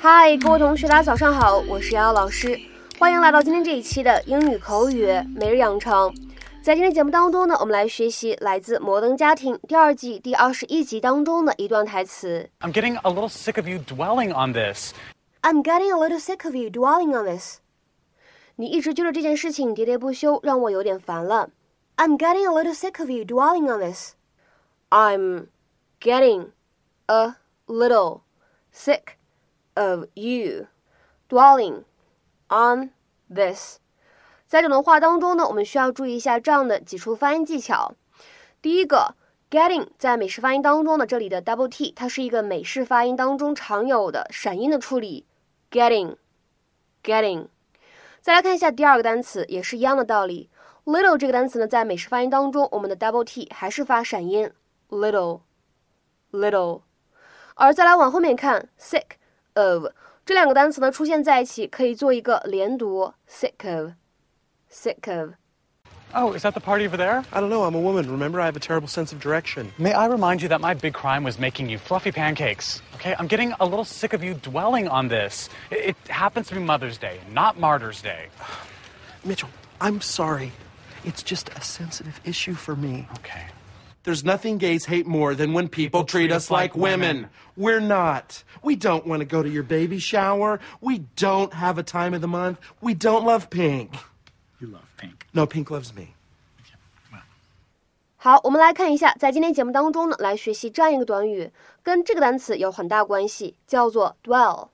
嗨，各位同学，大家早上好，我是瑶瑶老师，欢迎来到今天这一期的英语口语每日养成。在今天节目当中呢，我们来学习来自《摩登家庭》第二季第二十一集当中的一段台词。I'm getting a little sick of you dwelling on this. I'm getting a little sick of you dwelling on this. 你一直揪着这件事情喋喋不休，让我有点烦了。I'm getting a little sick of you dwelling on this. I'm getting a little sick of you dwelling on this。在整段话当中呢，我们需要注意一下这样的几处发音技巧。第一个，getting 在美式发音当中呢，这里的 double t 它是一个美式发音当中常有的闪音的处理。getting，getting。再来看一下第二个单词，也是一样的道理。little 这个单词呢，在美式发音当中，我们的 double t 还是发闪音。little，little。而再来往后面看，sick。of 这两个单词呢出现在一起，可以做一个连读，sick of of。Oh, is that the party over there? I don't know. I'm a woman. Remember, I have a terrible sense of direction. May I remind you that my big crime was making you fluffy pancakes? Okay, I'm getting a little sick of you dwelling on this. It, it happens to be Mother's Day, not Martyr's Day. Mitchell, I'm sorry. It's just a sensitive issue for me. Okay. There's nothing gays hate more than when people, treat us like women. We're not. We don't want to go to your baby shower. We don't have a time of the month. We don't love pink. You love pink. No, pink loves me. 好，我们来看一下，在今天节目当中呢，来学习这样一个短语，跟这个单词有很大关系，叫做 dwell。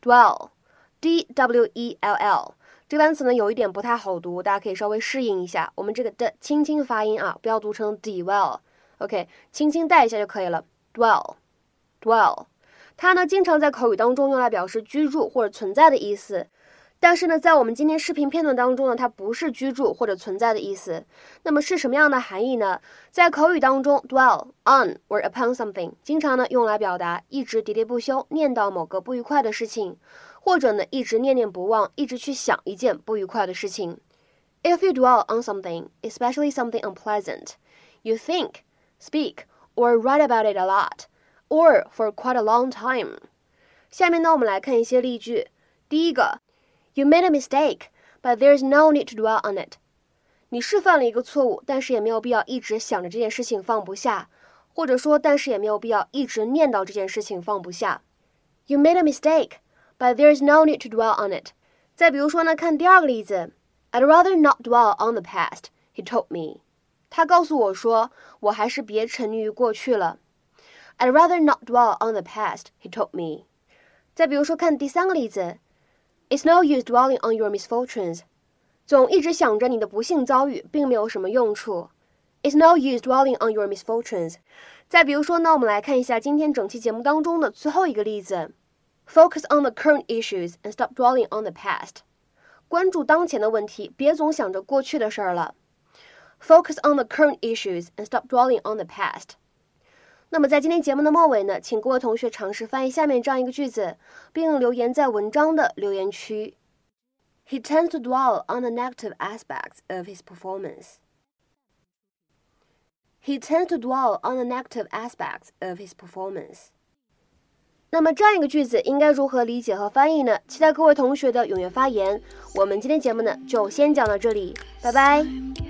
dwell，d w e l l。这个单词呢有一点不太好读，大家可以稍微适应一下。我们这个的轻轻发音啊，不要读成 dwell，OK，轻轻带一下就可以了。dwell，dwell，它呢经常在口语当中用来表示居住或者存在的意思。但是呢，在我们今天视频片段当中呢，它不是居住或者存在的意思。那么是什么样的含义呢？在口语当中，dwell on or upon something 经常呢用来表达一直喋喋不休念叨某个不愉快的事情，或者呢一直念念不忘，一直去想一件不愉快的事情。If you dwell on something, especially something unpleasant, you think, speak, or write about it a lot, or for quite a long time. 下面呢，我们来看一些例句。第一个。You made a mistake, but there's no need to dwell on it. 你是犯了一个错误，但是也没有必要一直想着这件事情放不下，或者说，但是也没有必要一直念叨这件事情放不下。You made a mistake, but there's no need to dwell on it. 再比如说呢，看第二个例子，I'd rather not dwell on the past. He told me. 他告诉我说，我还是别沉溺于过去了。I'd rather not dwell on the past. He told me. 再比如说，看第三个例子。 It's no use dwelling on your misfortunes，总一直想着你的不幸遭遇，并没有什么用处。It's no use dwelling on your misfortunes。再比如说呢，我们来看一下今天整期节目当中的最后一个例子：Focus on the current issues and stop dwelling on the past。关注当前的问题，别总想着过去的事儿了。Focus on the current issues and stop dwelling on the past。 那么在今天节目的末尾呢，请各位同学尝试翻译下面这样一个句子，并留言在文章的留言区。He tends to dwell on the negative aspects of his performance. He tends to dwell on the negative aspects of his performance. 那么这样一个句子应该如何理解和翻译呢？期待各位同学的踊跃发言。我们今天节目呢就先讲到这里，拜拜。